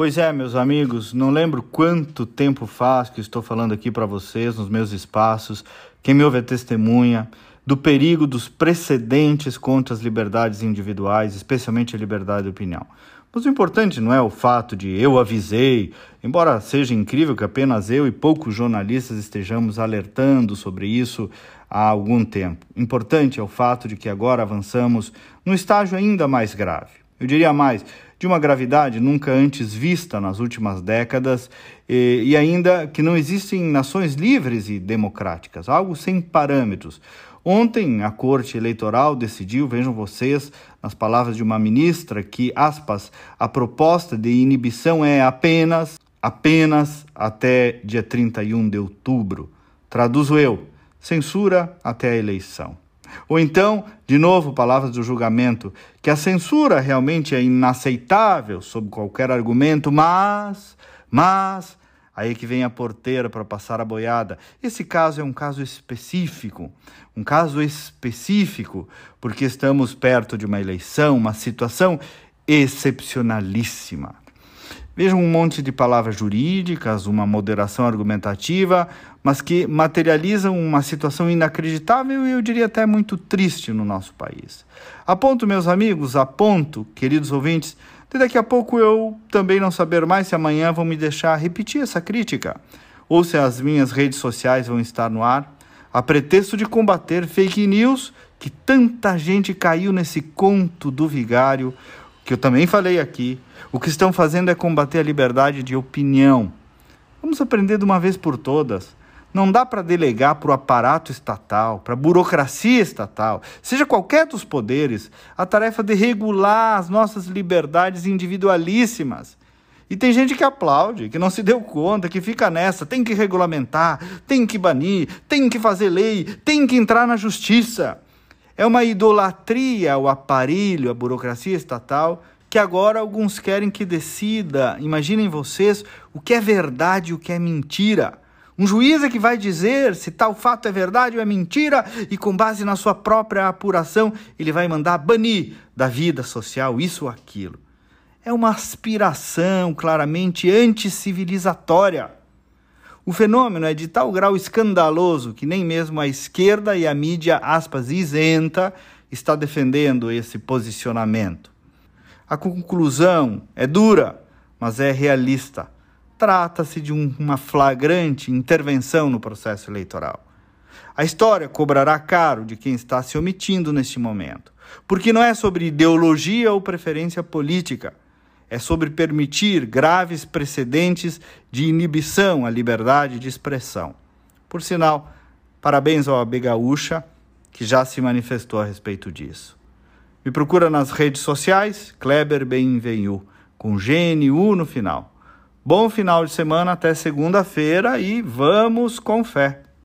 Pois é, meus amigos, não lembro quanto tempo faz que estou falando aqui para vocês nos meus espaços. Quem me ouve é testemunha do perigo dos precedentes contra as liberdades individuais, especialmente a liberdade de opinião. Mas o importante não é o fato de eu avisei, embora seja incrível que apenas eu e poucos jornalistas estejamos alertando sobre isso há algum tempo. Importante é o fato de que agora avançamos num estágio ainda mais grave. Eu diria mais, de uma gravidade nunca antes vista nas últimas décadas e, e ainda que não existem nações livres e democráticas, algo sem parâmetros. Ontem, a Corte Eleitoral decidiu, vejam vocês, nas palavras de uma ministra, que, aspas, a proposta de inibição é apenas, apenas até dia 31 de outubro. Traduzo eu, censura até a eleição. Ou então, de novo, palavras do julgamento, que a censura realmente é inaceitável sob qualquer argumento, mas, mas, aí que vem a porteira para passar a boiada. Esse caso é um caso específico, um caso específico, porque estamos perto de uma eleição, uma situação excepcionalíssima. Vejam um monte de palavras jurídicas, uma moderação argumentativa, mas que materializam uma situação inacreditável e eu diria até muito triste no nosso país. A ponto, meus amigos, a ponto, queridos ouvintes, de daqui a pouco eu também não saber mais se amanhã vão me deixar repetir essa crítica ou se as minhas redes sociais vão estar no ar, a pretexto de combater fake news que tanta gente caiu nesse conto do vigário que eu também falei aqui, o que estão fazendo é combater a liberdade de opinião. Vamos aprender de uma vez por todas. Não dá para delegar para o aparato estatal, para a burocracia estatal, seja qualquer dos poderes, a tarefa de regular as nossas liberdades individualíssimas. E tem gente que aplaude, que não se deu conta, que fica nessa, tem que regulamentar, tem que banir, tem que fazer lei, tem que entrar na justiça. É uma idolatria ao aparelho, à burocracia estatal, que agora alguns querem que decida, imaginem vocês, o que é verdade e o que é mentira. Um juiz é que vai dizer se tal fato é verdade ou é mentira, e com base na sua própria apuração, ele vai mandar banir da vida social isso ou aquilo. É uma aspiração claramente anticivilizatória. O fenômeno é de tal grau escandaloso que nem mesmo a esquerda e a mídia, aspas, isenta, está defendendo esse posicionamento. A conclusão é dura, mas é realista. Trata-se de um, uma flagrante intervenção no processo eleitoral. A história cobrará caro de quem está se omitindo neste momento, porque não é sobre ideologia ou preferência política é sobre permitir graves precedentes de inibição à liberdade de expressão. Por sinal, parabéns ao AB Gaúcha, que já se manifestou a respeito disso. Me procura nas redes sociais, Kleber Benvenu, com GNU no final. Bom final de semana até segunda-feira e vamos com fé!